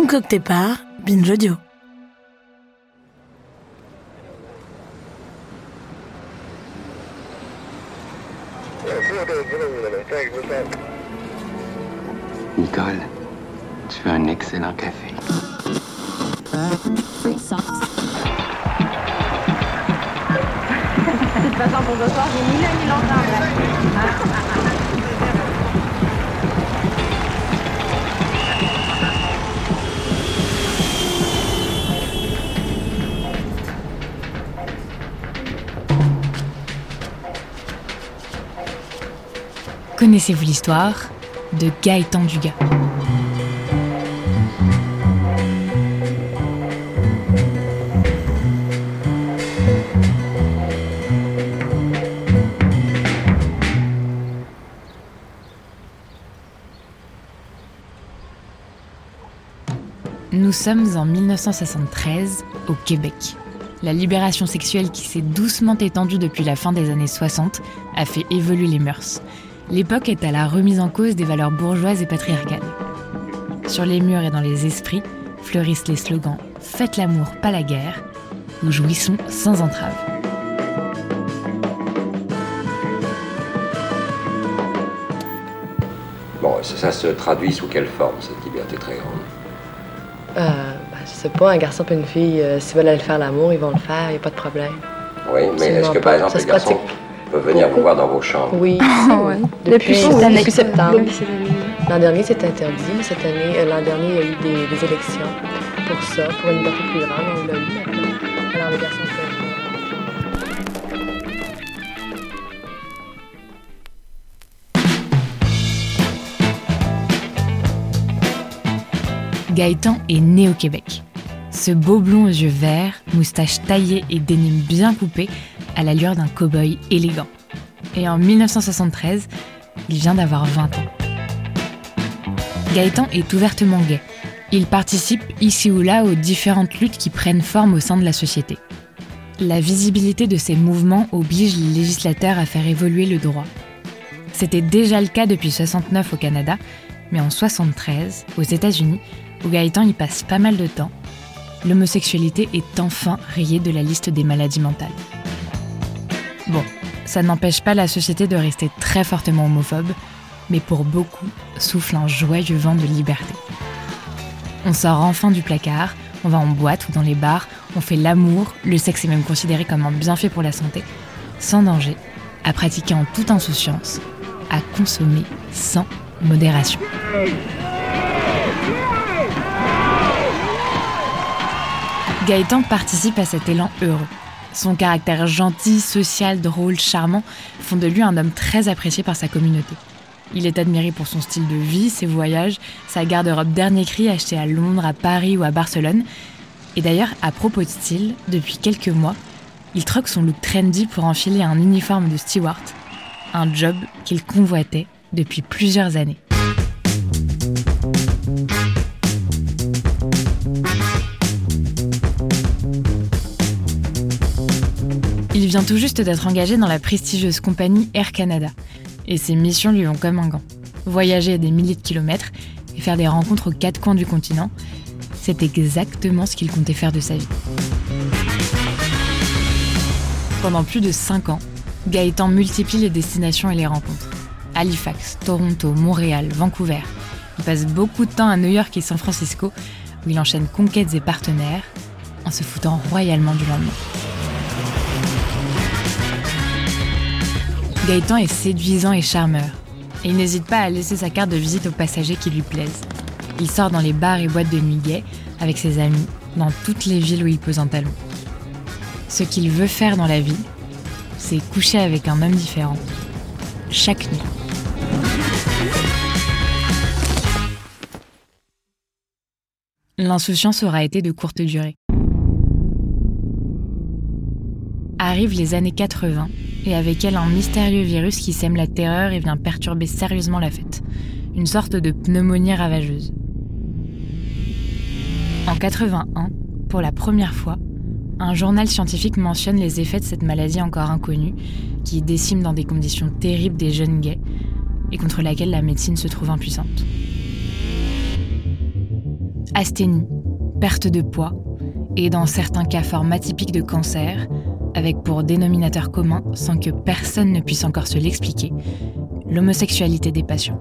Concocté par Binge Audio. Nicole, tu fais un excellent café. De toute façon, pour ce soir, j'ai ni l'un ni Connaissez-vous l'histoire de Gaëtan Dugas? Nous sommes en 1973 au Québec. La libération sexuelle qui s'est doucement étendue depuis la fin des années 60 a fait évoluer les mœurs. L'époque est à la remise en cause des valeurs bourgeoises et patriarcales. Sur les murs et dans les esprits fleurissent les slogans Faites l'amour, pas la guerre, nous jouissons sans entrave. Bon, ça, ça se traduit sous quelle forme, cette liberté très grande? Euh, ben, je sais pas, un garçon et une fille, euh, s'ils veulent aller faire l'amour, ils vont le faire, il n'y a pas de problème. Oui, mais est-ce que, par exemple, Ça les se garçons pratique peuvent venir vous voir dans vos chambres Oui, Depuis depuis, cette année. depuis septembre. Depuis année. L'an dernier, c'était interdit, mais cette année, euh, l'an dernier, il y a eu des, des élections pour ça, pour une liberté plus grande, on l'a eu maintenant. Alors, les garçons. Gaëtan est né au Québec. Ce beau blond aux yeux verts, moustache taillée et dénime bien coupée, à l'allure d'un cow-boy élégant. Et en 1973, il vient d'avoir 20 ans. Gaëtan est ouvertement gay. Il participe ici ou là aux différentes luttes qui prennent forme au sein de la société. La visibilité de ces mouvements oblige les législateurs à faire évoluer le droit. C'était déjà le cas depuis 69 au Canada, mais en 73, aux États-Unis, où Gaëtan y passe pas mal de temps, l'homosexualité est enfin rayée de la liste des maladies mentales. Bon, ça n'empêche pas la société de rester très fortement homophobe, mais pour beaucoup, souffle un joyeux vent de liberté. On sort enfin du placard, on va en boîte ou dans les bars, on fait l'amour, le sexe est même considéré comme un bienfait pour la santé, sans danger, à pratiquer en toute insouciance, à consommer sans modération. Gaëtan participe à cet élan heureux. Son caractère gentil, social, drôle, charmant font de lui un homme très apprécié par sa communauté. Il est admiré pour son style de vie, ses voyages, sa garde-robe dernier cri achetée à Londres, à Paris ou à Barcelone. Et d'ailleurs, à propos de style, depuis quelques mois, il troque son look trendy pour enfiler un uniforme de steward, un job qu'il convoitait depuis plusieurs années. Vient tout juste d'être engagé dans la prestigieuse compagnie Air Canada. Et ses missions lui vont comme un gant. Voyager des milliers de kilomètres et faire des rencontres aux quatre coins du continent, c'est exactement ce qu'il comptait faire de sa vie. Pendant plus de 5 ans, Gaëtan multiplie les destinations et les rencontres. Halifax, Toronto, Montréal, Vancouver. Il passe beaucoup de temps à New York et San Francisco, où il enchaîne conquêtes et partenaires, en se foutant royalement du lendemain. Gaëtan est séduisant et charmeur, il n'hésite pas à laisser sa carte de visite aux passagers qui lui plaisent. Il sort dans les bars et boîtes de nuit gays avec ses amis, dans toutes les villes où il pose un talon. Ce qu'il veut faire dans la vie, c'est coucher avec un homme différent. chaque nuit. L'insouciance aura été de courte durée. Arrivent les années 80 et avec elle un mystérieux virus qui sème la terreur et vient perturber sérieusement la fête. Une sorte de pneumonie ravageuse. En 81, pour la première fois, un journal scientifique mentionne les effets de cette maladie encore inconnue, qui décime dans des conditions terribles des jeunes gays et contre laquelle la médecine se trouve impuissante. Asthénie, perte de poids et dans certains cas forme atypique de cancer, avec pour dénominateur commun, sans que personne ne puisse encore se l'expliquer, l'homosexualité des patients.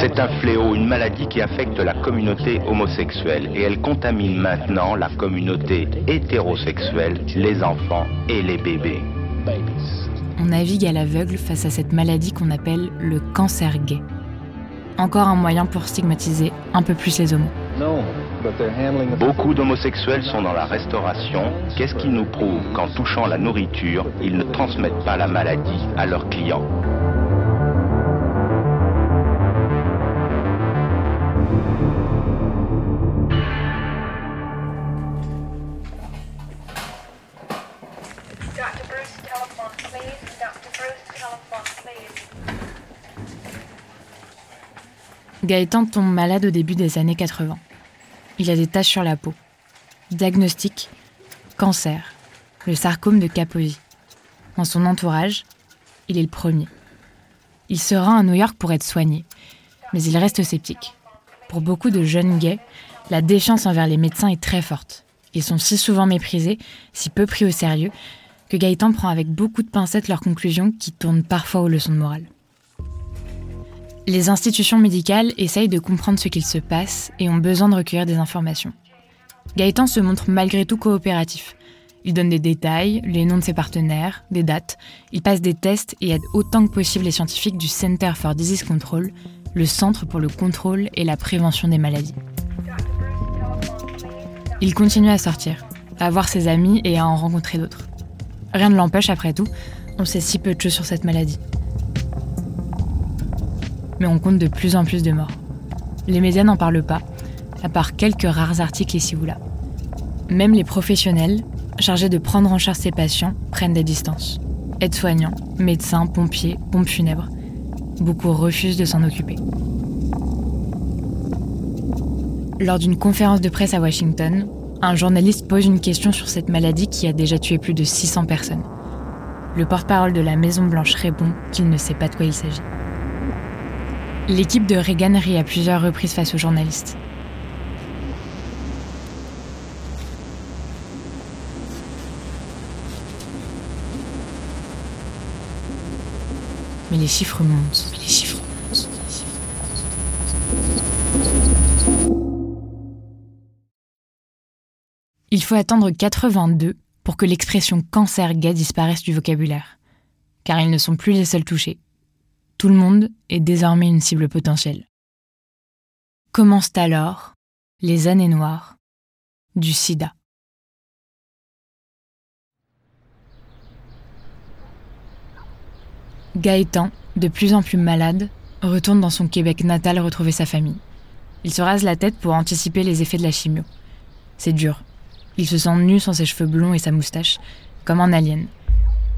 C'est un fléau, une maladie qui affecte la communauté homosexuelle et elle contamine maintenant la communauté hétérosexuelle, les enfants et les bébés. On navigue à l'aveugle face à cette maladie qu'on appelle le cancer gay. Encore un moyen pour stigmatiser un peu plus les homos. Beaucoup d'homosexuels sont dans la restauration. Qu'est-ce qui nous prouve qu'en touchant la nourriture, ils ne transmettent pas la maladie à leurs clients? Gaëtan tombe malade au début des années 80. Il a des taches sur la peau. Diagnostic cancer, le sarcome de Kaposi. Dans son entourage, il est le premier. Il se rend à New York pour être soigné, mais il reste sceptique. Pour beaucoup de jeunes gays, la défiance envers les médecins est très forte. Ils sont si souvent méprisés, si peu pris au sérieux, que Gaëtan prend avec beaucoup de pincettes leurs conclusions qui tournent parfois aux leçons de morale. Les institutions médicales essayent de comprendre ce qu'il se passe et ont besoin de recueillir des informations. Gaëtan se montre malgré tout coopératif. Il donne des détails, les noms de ses partenaires, des dates. Il passe des tests et aide autant que possible les scientifiques du Center for Disease Control, le Centre pour le contrôle et la prévention des maladies. Il continue à sortir, à voir ses amis et à en rencontrer d'autres. Rien ne l'empêche après tout, on sait si peu de choses sur cette maladie mais on compte de plus en plus de morts. Les médias n'en parlent pas, à part quelques rares articles ici ou là. Même les professionnels, chargés de prendre en charge ces patients, prennent des distances. Aides-soignants, médecins, pompiers, pompes funèbres. Beaucoup refusent de s'en occuper. Lors d'une conférence de presse à Washington, un journaliste pose une question sur cette maladie qui a déjà tué plus de 600 personnes. Le porte-parole de la Maison Blanche répond qu'il ne sait pas de quoi il s'agit. L'équipe de Reagan rit à plusieurs reprises face aux journalistes. Mais les chiffres montent. les chiffres montent. Il faut attendre 82 pour que l'expression cancer gay disparaisse du vocabulaire, car ils ne sont plus les seuls touchés. Tout le monde est désormais une cible potentielle. Commencent alors les années noires du sida. Gaëtan, de plus en plus malade, retourne dans son Québec natal retrouver sa famille. Il se rase la tête pour anticiper les effets de la chimio. C'est dur. Il se sent nu sans ses cheveux blonds et sa moustache, comme un alien.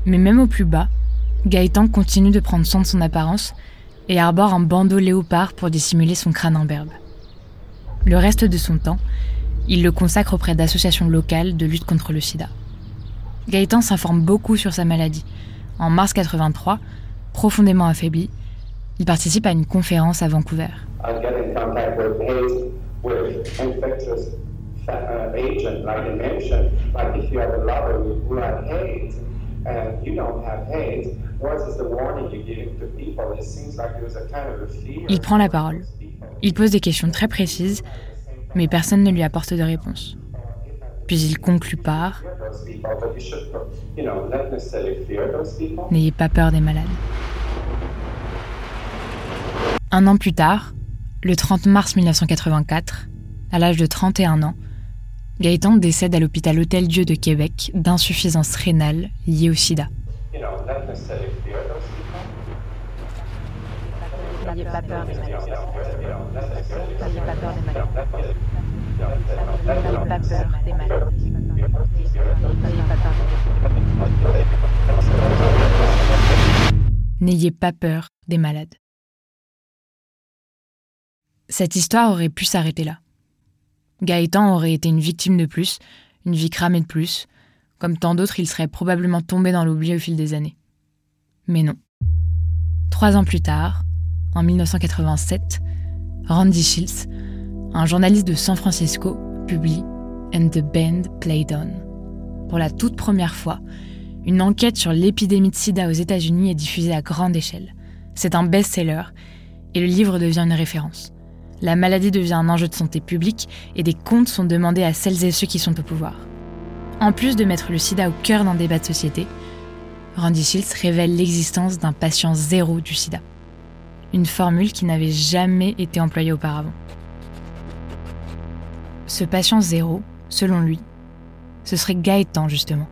Mais même au plus bas, Gaëtan continue de prendre soin de son apparence et arbore un bandeau léopard pour dissimuler son crâne imberbe. Le reste de son temps, il le consacre auprès d'associations locales de lutte contre le sida. Gaëtan s'informe beaucoup sur sa maladie. En mars 83, profondément affaibli, il participe à une conférence à Vancouver. Il prend la parole. Il pose des questions très précises, mais personne ne lui apporte de réponse. Puis il conclut par N'ayez pas peur des malades. Un an plus tard, le 30 mars 1984, à l'âge de 31 ans, Gaëtan décède à l'hôpital Hôtel-Dieu de Québec d'insuffisance rénale liée au sida. N'ayez pas peur des malades. Cette histoire aurait pu s'arrêter là. Gaëtan aurait été une victime de plus, une vie cramée de plus. Comme tant d'autres, il serait probablement tombé dans l'oubli au fil des années. Mais non. Trois ans plus tard, en 1987, Randy Shields, un journaliste de San Francisco, publie And the Band Played On. Pour la toute première fois, une enquête sur l'épidémie de sida aux États-Unis est diffusée à grande échelle. C'est un best-seller et le livre devient une référence. La maladie devient un enjeu de santé publique et des comptes sont demandés à celles et ceux qui sont au pouvoir. En plus de mettre le sida au cœur d'un débat de société, Randy Shields révèle l'existence d'un patient zéro du sida. Une formule qui n'avait jamais été employée auparavant. Ce patient zéro, selon lui, ce serait Gaëtan justement,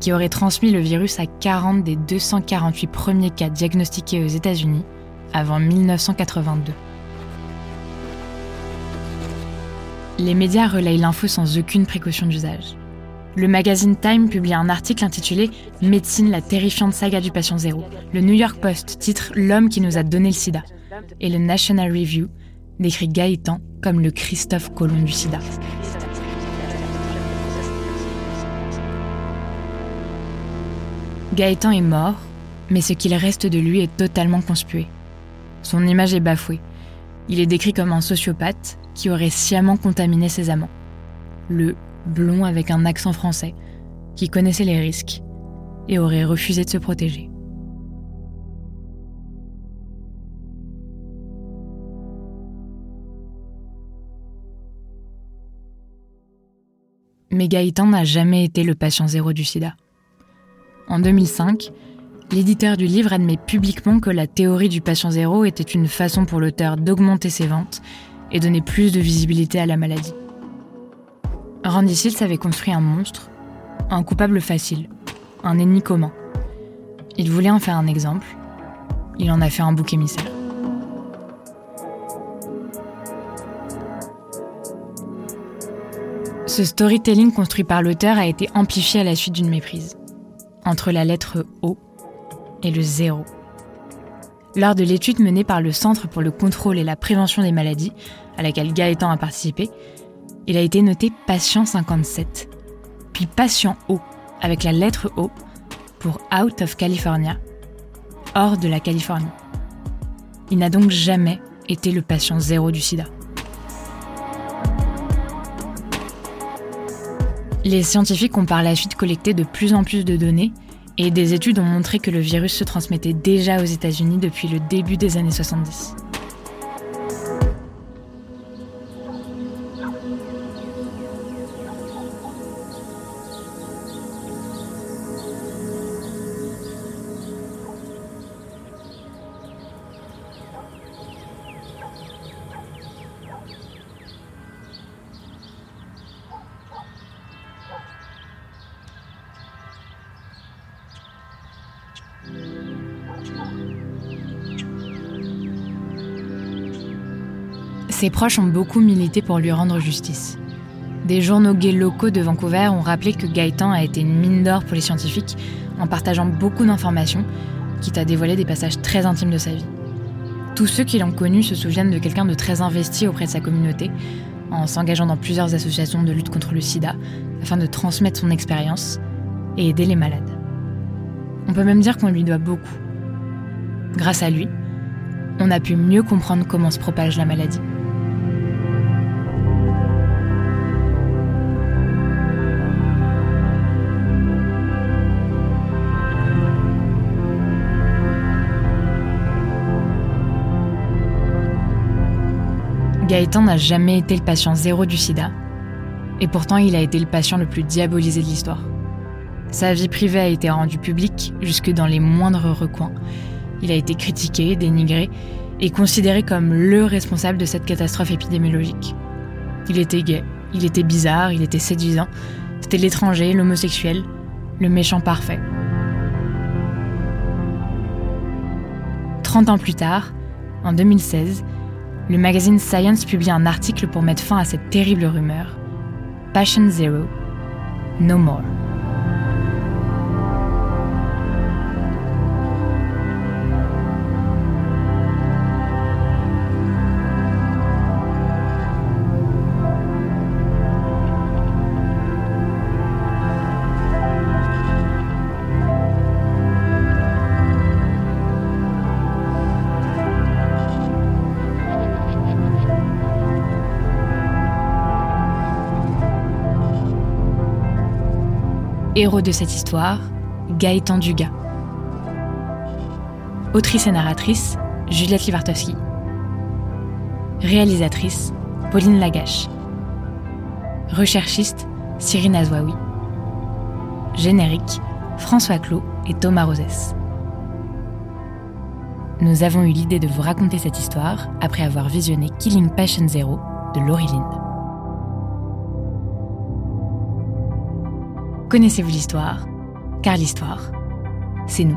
qui aurait transmis le virus à 40 des 248 premiers cas diagnostiqués aux États-Unis avant 1982. Les médias relayent l'info sans aucune précaution d'usage. Le magazine Time publie un article intitulé Médecine, la terrifiante saga du patient zéro. Le New York Post titre L'homme qui nous a donné le sida. Et le National Review décrit Gaëtan comme le Christophe Colomb du sida. Gaëtan est mort, mais ce qu'il reste de lui est totalement conspué. Son image est bafouée. Il est décrit comme un sociopathe qui aurait sciemment contaminé ses amants. Le blond avec un accent français, qui connaissait les risques et aurait refusé de se protéger. Mais Gaëtan n'a jamais été le patient zéro du sida. En 2005, l'éditeur du livre admet publiquement que la théorie du patient zéro était une façon pour l'auteur d'augmenter ses ventes et donner plus de visibilité à la maladie. Randy Seals avait construit un monstre, un coupable facile, un ennemi commun. Il voulait en faire un exemple. Il en a fait un bouc émissaire. Ce storytelling construit par l'auteur a été amplifié à la suite d'une méprise. Entre la lettre O et le zéro. Lors de l'étude menée par le Centre pour le contrôle et la prévention des maladies, à laquelle Gaëtan a participé, il a été noté patient 57, puis patient O, avec la lettre O, pour Out of California, hors de la Californie. Il n'a donc jamais été le patient zéro du sida. Les scientifiques ont par la suite collecté de plus en plus de données et des études ont montré que le virus se transmettait déjà aux États-Unis depuis le début des années 70. Ses proches ont beaucoup milité pour lui rendre justice. Des journaux gays locaux de Vancouver ont rappelé que Gaëtan a été une mine d'or pour les scientifiques en partageant beaucoup d'informations, quitte à dévoiler des passages très intimes de sa vie. Tous ceux qui l'ont connu se souviennent de quelqu'un de très investi auprès de sa communauté, en s'engageant dans plusieurs associations de lutte contre le sida, afin de transmettre son expérience et aider les malades. On peut même dire qu'on lui doit beaucoup. Grâce à lui, on a pu mieux comprendre comment se propage la maladie. Gaëtan n'a jamais été le patient zéro du sida, et pourtant il a été le patient le plus diabolisé de l'histoire. Sa vie privée a été rendue publique jusque dans les moindres recoins. Il a été critiqué, dénigré et considéré comme le responsable de cette catastrophe épidémiologique. Il était gay, Il était bizarre, il était séduisant. C'était l'étranger, l'homosexuel, le méchant parfait. 30 ans plus tard, en 2016, le magazine Science publie un article pour mettre fin à cette terrible rumeur. Passion Zero, No More. Héros de cette histoire, Gaëtan Dugas. Autrice et narratrice, Juliette Livartowski. Réalisatrice, Pauline Lagache. Recherchiste, Cyrine Azouaoui. Générique, François Clot et Thomas Rosès. Nous avons eu l'idée de vous raconter cette histoire après avoir visionné Killing Passion Zero de Laurie. Connaissez-vous l'histoire? Car l'histoire, c'est nous.